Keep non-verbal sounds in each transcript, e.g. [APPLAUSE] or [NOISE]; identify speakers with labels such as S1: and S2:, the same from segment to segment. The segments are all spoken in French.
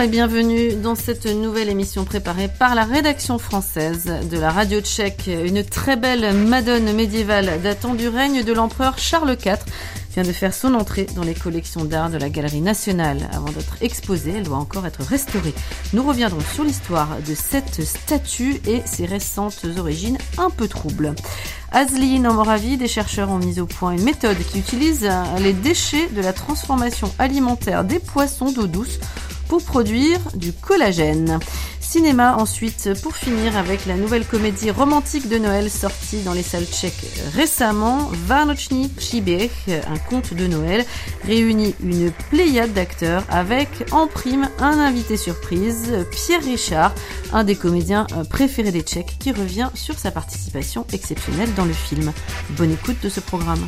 S1: Et bienvenue dans cette nouvelle émission préparée par la rédaction française de la radio tchèque. Une très belle Madone médiévale datant du règne de l'empereur Charles IV vient de faire son entrée dans les collections d'art de la Galerie nationale. Avant d'être exposée, elle doit encore être restaurée. Nous reviendrons sur l'histoire de cette statue et ses récentes origines un peu troubles. Azlin en Moravie, des chercheurs ont mis au point une méthode qui utilise les déchets de la transformation alimentaire des poissons d'eau douce pour produire du collagène. Cinéma ensuite, pour finir avec la nouvelle comédie romantique de Noël sortie dans les salles tchèques récemment, Vánoční příběh, un conte de Noël, réunit une pléiade d'acteurs avec en prime un invité surprise, Pierre Richard, un des comédiens préférés des Tchèques qui revient sur sa participation exceptionnelle dans le film. Bonne écoute de ce programme.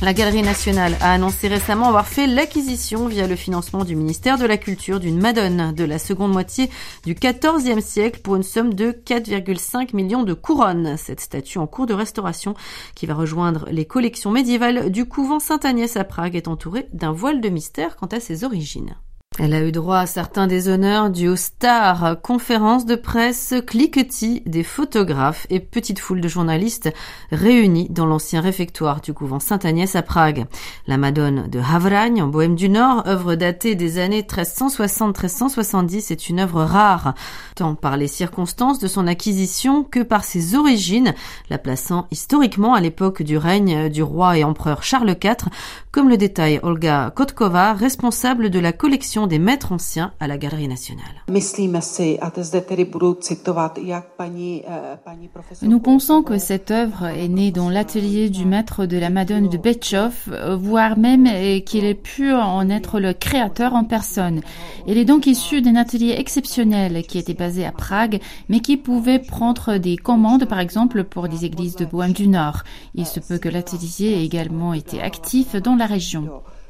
S1: La Galerie nationale a annoncé récemment avoir fait l'acquisition via le financement du ministère de la Culture d'une Madone de la seconde moitié du XIVe siècle pour une somme de 4,5 millions de couronnes. Cette statue en cours de restauration qui va rejoindre les collections médiévales du couvent Sainte-Agnès à Prague est entourée d'un voile de mystère quant à ses origines. Elle a eu droit à certains des honneurs du Star, conférence de presse, cliquetis des photographes et petite foule de journalistes réunis dans l'ancien réfectoire du couvent Sainte-Agnès à Prague. La Madone de Havragne, en Bohème du Nord, œuvre datée des années 1360-1370, est une œuvre rare, tant par les circonstances de son acquisition que par ses origines, la plaçant historiquement à l'époque du règne du roi et empereur Charles IV, comme le détaille Olga Kotkova, responsable de la collection des maîtres anciens à la Galerie nationale.
S2: Nous pensons que cette œuvre est née dans l'atelier du maître de la Madone de Betchov, voire même qu'il ait pu en être le créateur en personne. Elle est donc issue d'un atelier exceptionnel qui était basé à Prague, mais qui pouvait prendre des commandes, par exemple, pour des églises de Bohème du Nord. Il se peut que l'atelier ait également été actif dans la région.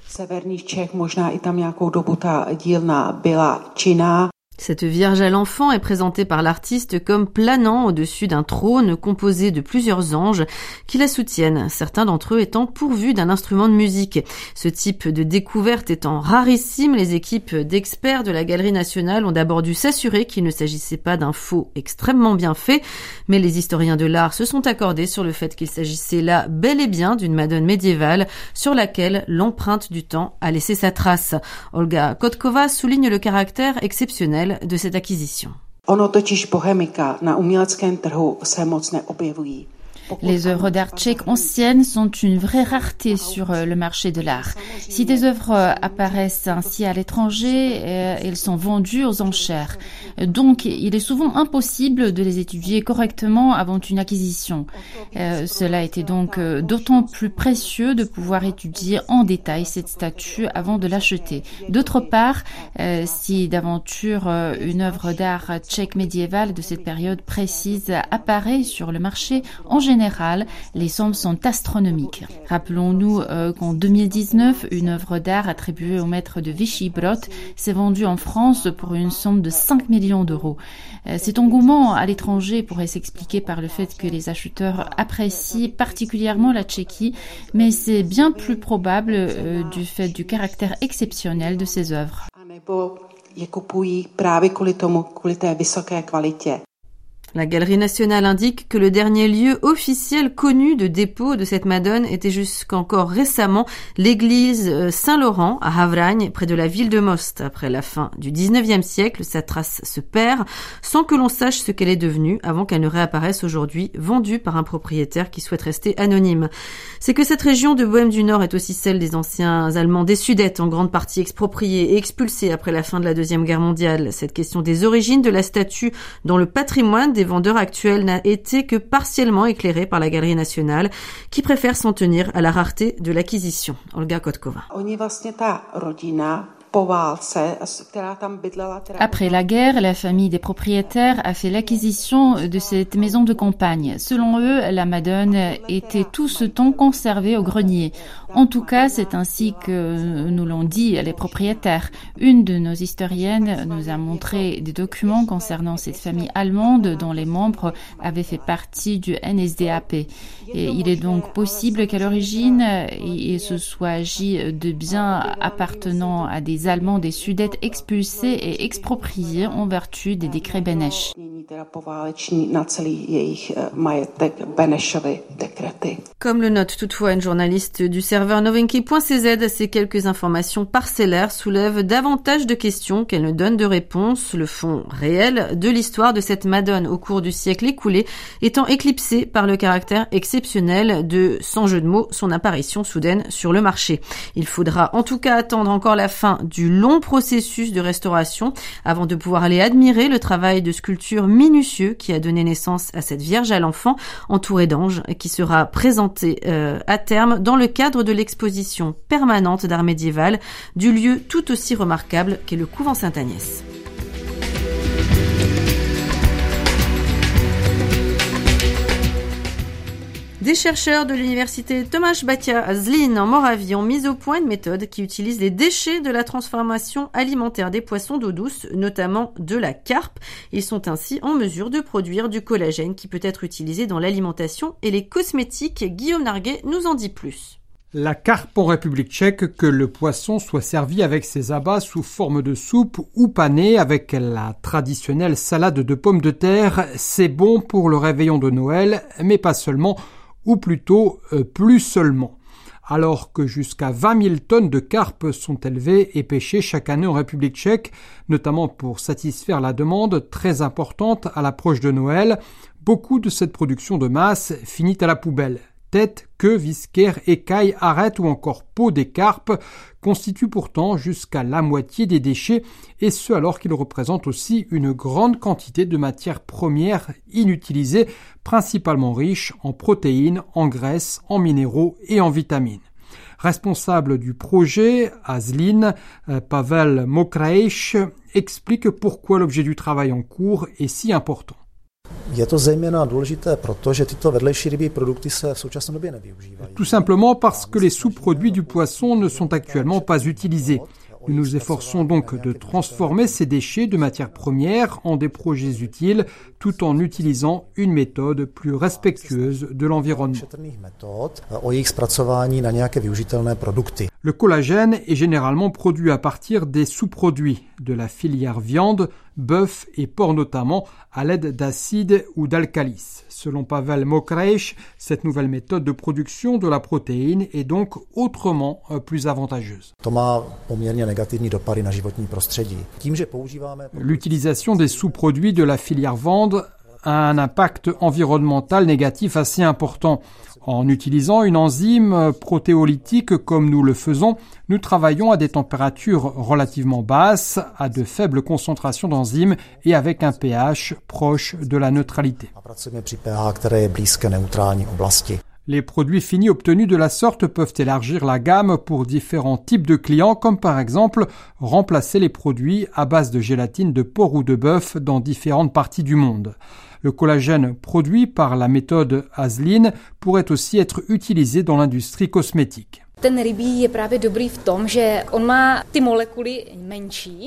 S2: Severních Čech, možná i tam nějakou dobu ta dílna
S1: byla činná. Cette Vierge à l'enfant est présentée par l'artiste comme planant au-dessus d'un trône composé de plusieurs anges qui la soutiennent, certains d'entre eux étant pourvus d'un instrument de musique. Ce type de découverte étant rarissime, les équipes d'experts de la Galerie nationale ont d'abord dû s'assurer qu'il ne s'agissait pas d'un faux extrêmement bien fait, mais les historiens de l'art se sont accordés sur le fait qu'il s'agissait là bel et bien d'une Madone médiévale sur laquelle l'empreinte du temps a laissé sa trace. Olga Kotkova souligne le caractère exceptionnel de cette acquisition. Ono totiž bohemika na uměleckém trhu se moc.
S2: Les œuvres d'art tchèques anciennes sont une vraie rareté sur euh, le marché de l'art. Si des œuvres euh, apparaissent ainsi à l'étranger, euh, elles sont vendues aux enchères. Donc, il est souvent impossible de les étudier correctement avant une acquisition. cela était donc d'autant plus précieux de pouvoir étudier en détail cette statue avant de l'acheter. D'autre part, si d'aventure une œuvre d'art tchèque médiévale de cette période précise apparaît sur le marché, les sommes sont astronomiques. Rappelons-nous euh, qu'en 2019, une œuvre d'art attribuée au maître de Vichy-Brot s'est vendue en France pour une somme de 5 millions d'euros. Euh, cet engouement à l'étranger pourrait s'expliquer par le fait que les acheteurs apprécient particulièrement la Tchéquie, mais c'est bien plus probable euh, du fait du caractère exceptionnel de ces œuvres.
S1: La Galerie nationale indique que le dernier lieu officiel connu de dépôt de cette Madone était jusqu'encore récemment l'église euh, Saint-Laurent à Havragne, près de la ville de Most. Après la fin du 19e siècle, sa trace se perd sans que l'on sache ce qu'elle est devenue avant qu'elle ne réapparaisse aujourd'hui, vendue par un propriétaire qui souhaite rester anonyme. C'est que cette région de Bohême du Nord est aussi celle des anciens Allemands des Sudètes, en grande partie expropriés et expulsés après la fin de la Deuxième Guerre mondiale. Cette question des origines de la statue dans le patrimoine des vendeurs actuels n'a été que partiellement éclairé par la Galerie nationale, qui préfère s'en tenir à la rareté de l'acquisition. Olga Kotkova.
S2: Après la guerre, la famille des propriétaires a fait l'acquisition de cette maison de campagne. Selon eux, la Madone était tout ce temps conservée au grenier. En tout cas, c'est ainsi que nous l'ont dit les propriétaires. Une de nos historiennes nous a montré des documents concernant cette famille allemande dont les membres avaient fait partie du NSDAP. Il est donc possible qu'à l'origine, il se soit agi de biens appartenant à des Allemands des Sudètes expulsés et expropriés en vertu des décrets Beneš.
S1: Comme le note toutefois une journaliste du serveur novenki.cz, ces quelques informations parcellaires soulèvent davantage de questions qu'elles ne donnent de réponses, le fond réel de l'histoire de cette Madone au cours du siècle écoulé étant éclipsé par le caractère exceptionnel de, sans jeu de mots, son apparition soudaine sur le marché. Il faudra en tout cas attendre encore la fin du long processus de restauration avant de pouvoir aller admirer le travail de sculpture minutieux qui a donné naissance à cette Vierge à l'enfant entourée d'anges qui sera présentée euh, à terme dans le cadre de l'exposition permanente d'art médiéval du lieu tout aussi remarquable qu'est le couvent Sainte-Agnès. Des chercheurs de l'université Tomasz Batia à Zlin en Moravie ont mis au point une méthode qui utilise les déchets de la transformation alimentaire des poissons d'eau douce, notamment de la carpe. Ils sont ainsi en mesure de produire du collagène qui peut être utilisé dans l'alimentation et les cosmétiques. Guillaume Narguet nous en dit plus.
S3: La carpe en République tchèque, que le poisson soit servi avec ses abats sous forme de soupe ou pané avec la traditionnelle salade de pommes de terre, c'est bon pour le réveillon de Noël, mais pas seulement ou plutôt euh, plus seulement, alors que jusqu'à 20 000 tonnes de carpes sont élevées et pêchées chaque année en République tchèque, notamment pour satisfaire la demande très importante à l'approche de Noël, beaucoup de cette production de masse finit à la poubelle. Tête, queue, viscère, écailles, arêtes ou encore peau des carpes constituent pourtant jusqu'à la moitié des déchets, et ce alors qu'ils représentent aussi une grande quantité de matières premières inutilisées, principalement riches en protéines, en graisses, en minéraux et en vitamines. Responsable du projet, Azlin, euh, Pavel Mokraesh, explique pourquoi l'objet du travail en cours est si important. Tout simplement parce que les sous-produits du poisson ne sont actuellement pas utilisés. Nous nous efforçons donc de transformer ces déchets de matières premières en des projets utiles tout en utilisant une méthode plus respectueuse de l'environnement. Le collagène est généralement produit à partir des sous-produits de la filière viande, bœuf et porc notamment, à l'aide d'acide ou d'alcalis. Selon Pavel Mokreish, cette nouvelle méthode de production de la protéine est donc autrement euh, plus avantageuse. L'utilisation des sous-produits de la filière viande un impact environnemental négatif assez important. En utilisant une enzyme protéolytique comme nous le faisons, nous travaillons à des températures relativement basses, à de faibles concentrations d'enzymes et avec un pH proche de la neutralité. Les produits finis obtenus de la sorte peuvent élargir la gamme pour différents types de clients, comme par exemple remplacer les produits à base de gélatine de porc ou de bœuf dans différentes parties du monde. Le collagène produit par la méthode Aslin pourrait aussi être utilisé dans l'industrie cosmétique.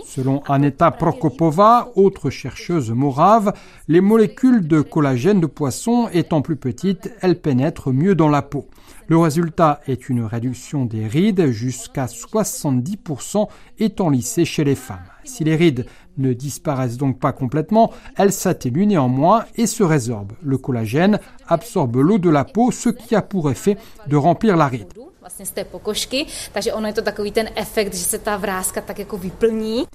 S3: Selon Aneta Prokopova, autre chercheuse morave, les molécules de collagène de poisson étant plus petites, elles pénètrent mieux dans la peau. Le résultat est une réduction des rides jusqu'à 70% étant lissées chez les femmes. Si les rides ne disparaissent donc pas complètement, elles s'atténuent néanmoins et se résorbent. Le collagène absorbe l'eau de la peau, ce qui a pour effet de remplir la ride.
S4: vlastně z té pokožky, takže ono je to takový ten efekt, že se ta vrázka tak jako vyplní.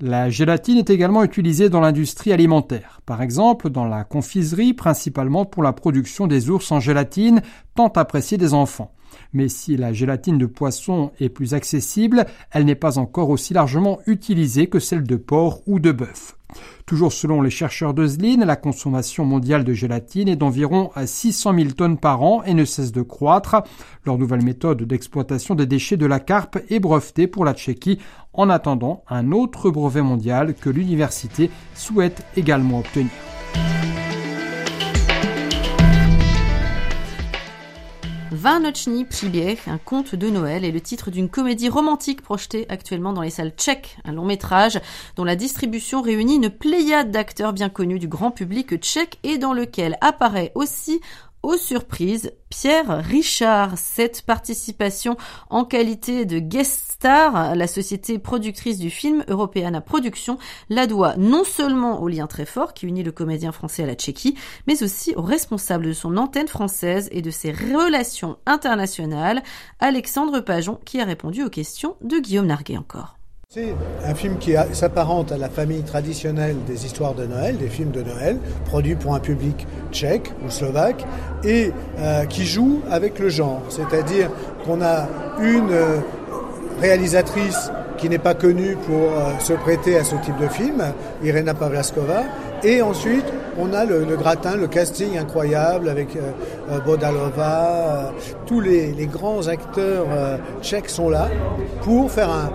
S3: La gélatine est également utilisée dans l'industrie alimentaire, par exemple dans la confiserie, principalement pour la production des ours en gélatine, tant appréciés des enfants. Mais si la gélatine de poisson est plus accessible, elle n'est pas encore aussi largement utilisée que celle de porc ou de bœuf. Toujours selon les chercheurs de la consommation mondiale de gélatine est d'environ 600 000 tonnes par an et ne cesse de croître. Leur nouvelle méthode d'exploitation des déchets de la carpe est brevetée pour la Tchéquie en attendant un autre brevet mondial que l'université souhaite également obtenir.
S1: Vánoční příběh, un conte de Noël, est le titre d'une comédie romantique projetée actuellement dans les salles tchèques, un long métrage dont la distribution réunit une pléiade d'acteurs bien connus du grand public tchèque et dans lequel apparaît aussi aux surprises, Pierre Richard, cette participation en qualité de guest star, la société productrice du film Europeana Production la doit non seulement au lien très fort qui unit le comédien français à la Tchéquie, mais aussi au responsable de son antenne française et de ses relations internationales, Alexandre Pajon, qui a répondu aux questions de Guillaume Narguet encore.
S5: C'est un film qui s'apparente à la famille traditionnelle des histoires de Noël, des films de Noël, produits pour un public tchèque ou slovaque, et euh, qui joue avec le genre. C'est-à-dire qu'on a une euh, réalisatrice qui n'est pas connue pour euh, se prêter à ce type de film, Irena Pavlaskova, et ensuite on a le, gratin, le casting incroyable avec Bodalova, tous les, grands acteurs tchèques sont là pour faire un,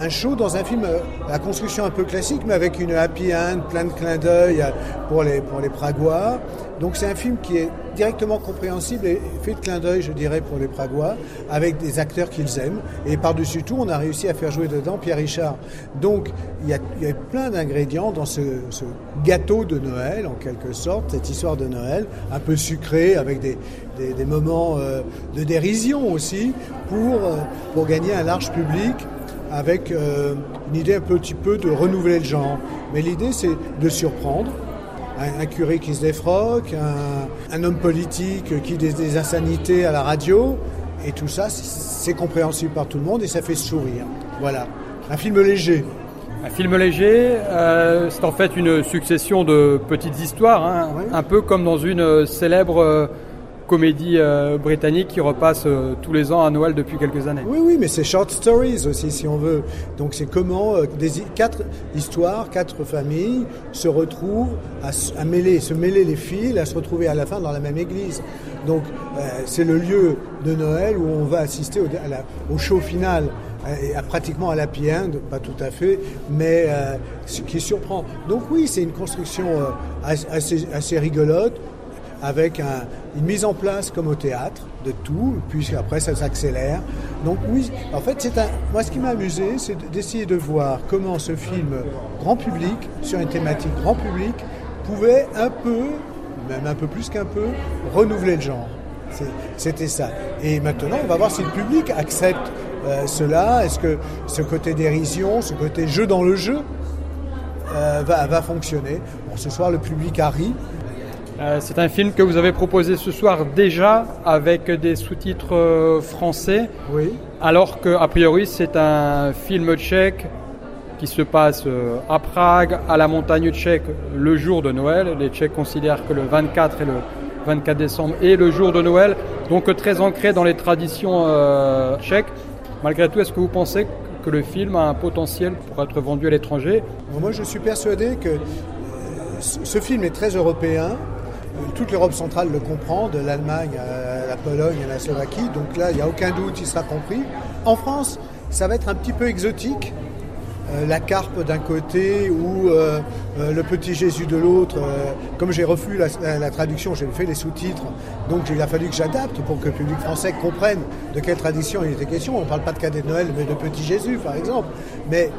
S5: un show dans un film euh, à construction un peu classique, mais avec une happy end, plein de clins d'œil euh, pour les, pour les Pragois. Donc c'est un film qui est directement compréhensible et fait de clin d'œil, je dirais, pour les Pragois, avec des acteurs qu'ils aiment. Et par-dessus tout, on a réussi à faire jouer dedans Pierre Richard. Donc il y a, y a plein d'ingrédients dans ce, gâteau de Noël, en quelque sorte, cette histoire de Noël, un peu sucré, avec des, des, des moments euh, de dérision aussi, pour, pour gagner un large public avec euh, une idée un petit peu de renouveler le genre. Mais l'idée, c'est de surprendre. Un, curé qui se défroque, un, homme politique qui dit des insanités à la radio, et tout ça, c'est compréhensible par tout le monde et ça fait sourire. Voilà. Un film léger.
S3: Un film léger, euh, c'est en fait une succession de petites histoires, hein, un peu comme dans une célèbre comédie euh, britannique qui repasse euh, tous les ans à Noël depuis quelques années.
S5: Oui, oui, mais c'est short stories aussi, si on veut. Donc c'est comment euh, quatre histoires, quatre familles se retrouvent à, mêler, se mêler les fils, à se retrouver à la fin dans la même église. Donc c'est le lieu de Noël où on va assister au, au show final et à pratiquement à la end, pas tout à fait, mais ce qui surprend. Donc oui, c'est une construction assez rigolote avec une mise en place comme au théâtre de tout, puis après ça s'accélère. Donc oui, en fait, c'est un, moi ce qui m'a amusé, c'est d'essayer de voir comment ce film grand public, sur une thématique grand public, pouvait un peu, même un peu plus qu'un peu, renouveler le genre. C'était ça. Et maintenant, on va voir si le public accepte euh, cela. Est-ce que ce côté dérision, ce côté jeu dans le jeu, euh, va, va, fonctionner. Bon, ce soir, le public a ri.
S3: Euh, c'est un film que vous avez proposé ce soir déjà avec des sous-titres euh, français.
S5: Oui.
S3: Alors qu'a priori, c'est un film tchèque qui se passe euh, à Prague, à la montagne tchèque, le jour de Noël. Les Tchèques considèrent que le 24 et le 24 décembre est le jour de Noël, donc très ancré dans les traditions tchèques. Malgré tout, est-ce que vous pensez que le film a un potentiel pour être vendu à l'étranger?
S5: Moi, je suis persuadé que ce film est très européen toute l'Europe centrale le comprend, de l'Allemagne à la Pologne à la Slovaquie. Donc là, il n'y a aucun doute, il sera compris. En France, ça va être un petit peu exotique. Euh, la carpe d'un côté ou euh, euh, le petit Jésus de l'autre. comme j'ai reçu la, traduction, j'ai fait les sous-titres, donc il a fallu que j'adapte pour que le public français comprenne de quelle tradition il était question. On ne parle pas de cadet de Noël, mais de petit Jésus, par exemple. Mais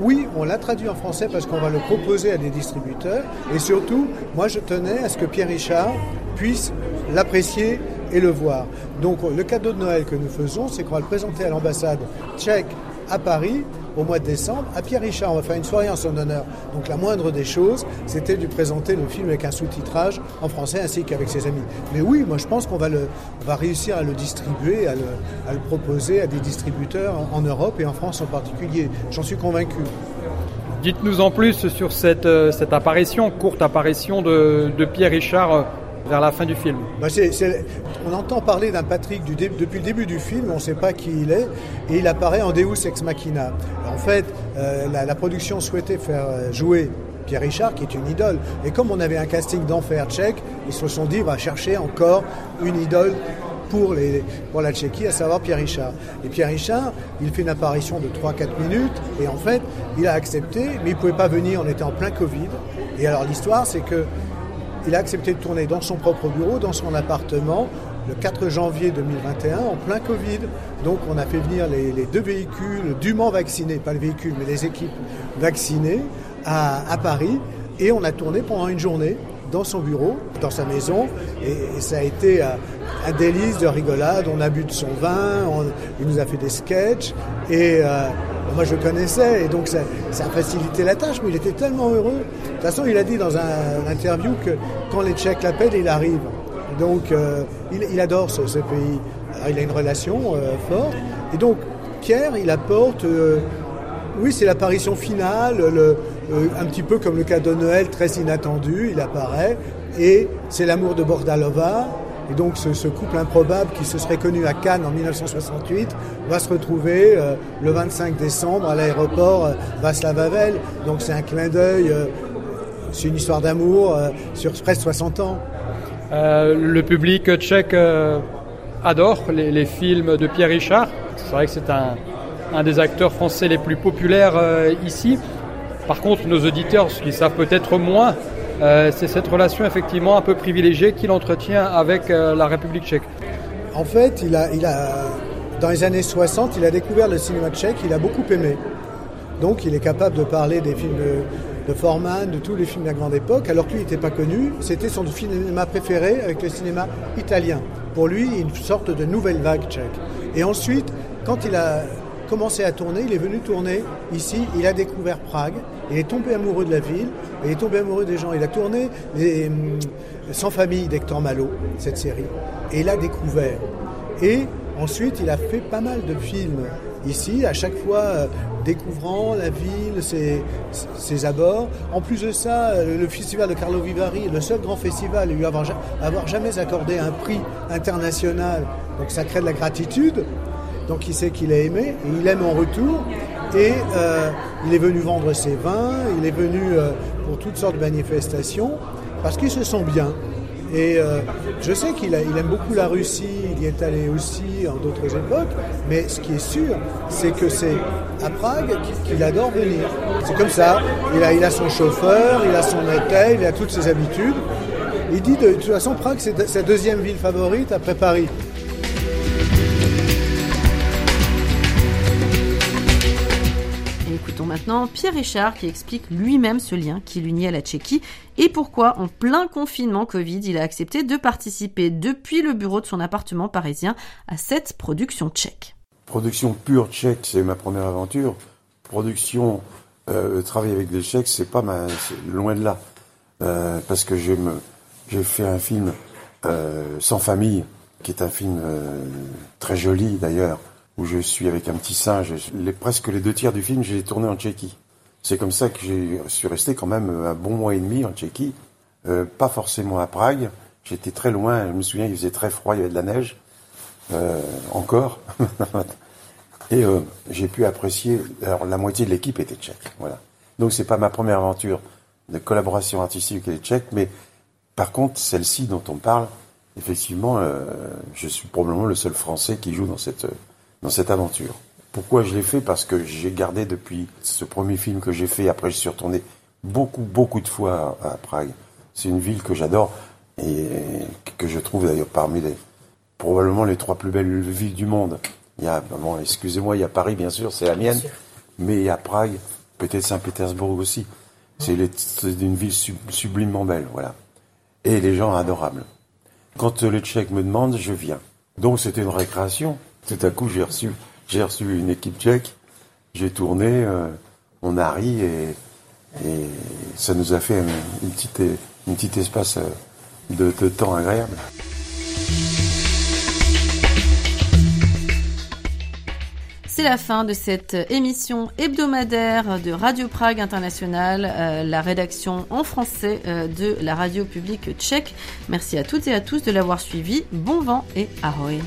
S5: oui, on l'a traduit en français parce qu'on va le proposer à des distributeurs. Et surtout, moi, je tenais à ce que Pierre Richard puisse l'apprécier et le voir. Donc, le cadeau de Noël que nous faisons, c'est qu'on va le présenter à l'ambassade tchèque à Paris au mois de décembre à Pierre Richard. On va faire une soirée en son honneur. Donc la moindre des choses, c'était de lui présenter le film avec un sous-titrage en français ainsi qu'avec ses amis. Mais oui, moi je pense qu'on va, réussir à le distribuer, à le, proposer à des distributeurs en Europe et en France en particulier. J'en suis convaincu.
S3: Dites-nous en plus sur cette, euh, apparition, courte apparition de, de Pierre Richard euh, vers la fin du film.
S5: Bah, on entend parler d'un Patrick depuis le début du film, on ne sait pas qui il est, et il apparaît en Deus Ex Machina. En fait, euh, la, production souhaitait faire euh, jouer Pierre Richard, qui est une idole. Et comme on avait un casting d'enfer tchèque, ils se sont dit, on va chercher encore une idole pour, les, pour la Tchéquie, à savoir Pierre Richard. Et Pierre Richard, il fait une apparition de 3-4 minutes, et en fait, il a accepté, mais il ne pouvait pas venir, on était en plein Covid. Et alors l'histoire, c'est que il a accepté de tourner dans son propre bureau, dans son appartement, le 4 janvier 2021, en plein Covid. Donc on a fait venir les, deux véhicules dûment vaccinés, pas le véhicule, mais les équipes vaccinées à, Paris. Et on a tourné pendant une journée dans son bureau, dans sa maison, et, ça a été un, délice de rigolade. On a bu de son vin, il nous a fait des sketchs, et euh, moi je connaissais, et donc ça, ça, a facilité la tâche, mais il était tellement heureux. De toute façon, il a dit dans un, interview que quand les Tchèques l'appellent, il arrive. Donc euh, il, adore ce, pays. il a une relation euh, forte. Et donc Pierre, il apporte, oui, c'est l'apparition finale, le, euh, un petit peu comme le cadeau de Noël, très inattendu, il apparaît, et c'est l'amour de Bordalova. Et donc ce, couple improbable qui se serait connu à Cannes en 1968 va se retrouver euh, le 25 décembre à l'aéroport euh, Václav Havel. Donc c'est un clin d'œil, c'est une histoire d'amour sur presque 60 ans.
S3: le public tchèque adore les, films de Pierre Richard. C'est vrai que c'est un, des acteurs français les plus populaires ici. Par contre, nos auditeurs, qu'ils savent peut-être moins, euh, c'est cette relation effectivement un peu privilégiée qu'il entretient avec euh, la République tchèque.
S5: En fait, il a, il dans les années 60, il a découvert le cinéma tchèque, il a beaucoup aimé. Donc il est capable de parler des films de, de Forman, de tous les films de la grande époque, alors que lui n'était pas connu. C'était son cinéma préféré avec le cinéma italien. Pour lui, une sorte de nouvelle vague tchèque. Et ensuite, quand il a commencé à tourner, il est venu tourner ici, il a découvert Prague, il est tombé amoureux de la ville, il est tombé amoureux des gens. Il a tourné hum, Sans famille d'Hector Malo, cette série, et il a découvert. Et ensuite, il a fait pas mal de films ici, à chaque fois euh, découvrant la ville, ses, abords. En plus de ça, euh, le festival de Carlo Vivari, le seul grand festival à lui avoir jamais accordé un prix international, donc ça crée de la gratitude. Donc il sait qu'il a aimé et il aime en retour. Et euh, il est venu vendre ses vins, il est venu euh, pour toutes sortes de manifestations parce qu'il se sent bien. Et euh, je sais qu'il il aime beaucoup la Russie, il y est allé aussi en d'autres époques, mais ce qui est sûr, c'est que c'est à Prague qu'il adore venir. C'est comme ça, il a, son chauffeur, il a son hôtel, il a toutes ses habitudes. Il dit de toute façon, Prague, c'est sa deuxième ville favorite après Paris.
S1: Maintenant Pierre Richard qui explique lui-même ce lien qui l'unit à la Tchéquie et pourquoi, en plein confinement Covid, il a accepté de participer depuis le bureau de son appartement parisien à cette production tchèque.
S6: Production pure tchèque, c'est ma première aventure. Production, euh, travailler avec des Tchèques, c'est pas ma, loin de là, euh, parce que j'ai fait un film euh, sans famille, qui est un film très joli d'ailleurs, où je suis avec un petit singe. Les, presque les deux tiers du film, j'ai tourné en Tchéquie. C'est comme ça que je suis resté quand même un bon mois et demi en Tchéquie. Euh, pas forcément à Prague. J'étais très loin. Je me souviens, il faisait très froid, il y avait de la neige. Euh, encore. [LAUGHS] et euh, j'ai pu apprécier. Alors la moitié de l'équipe était tchèque. Voilà. Donc c'est pas ma première aventure de collaboration artistique avec les Tchèques, mais par contre celle-ci dont on parle, effectivement, je suis probablement le seul Français qui joue dans cette dans cette aventure. Pourquoi je l'ai fait? Parce que j'ai gardé depuis ce premier film que j'ai fait, après je suis retourné beaucoup, beaucoup de fois à, Prague. C'est une ville que j'adore et que je trouve d'ailleurs parmi les probablement les trois plus belles villes du monde. Il y a, bon, excusez-moi, il y a Paris bien sûr, c'est la mienne, mais il y a Prague, peut-être Saint-Pétersbourg aussi. C'est une ville sublimement belle, voilà. Et les gens adorables. Quand le Tchèque me demande, je viens. Donc c'était une récréation. Tout à coup, j'ai reçu, j'ai reçu une équipe tchèque, j'ai tourné, euh, on a ri et, ça nous a fait une, petite, une petite espace euh, de, temps agréable.
S1: C'est la fin de cette émission hebdomadaire de Radio Prague International, euh, la rédaction en français de la radio publique tchèque. Merci à toutes et à tous de l'avoir suivi. Bon vent et ahoy.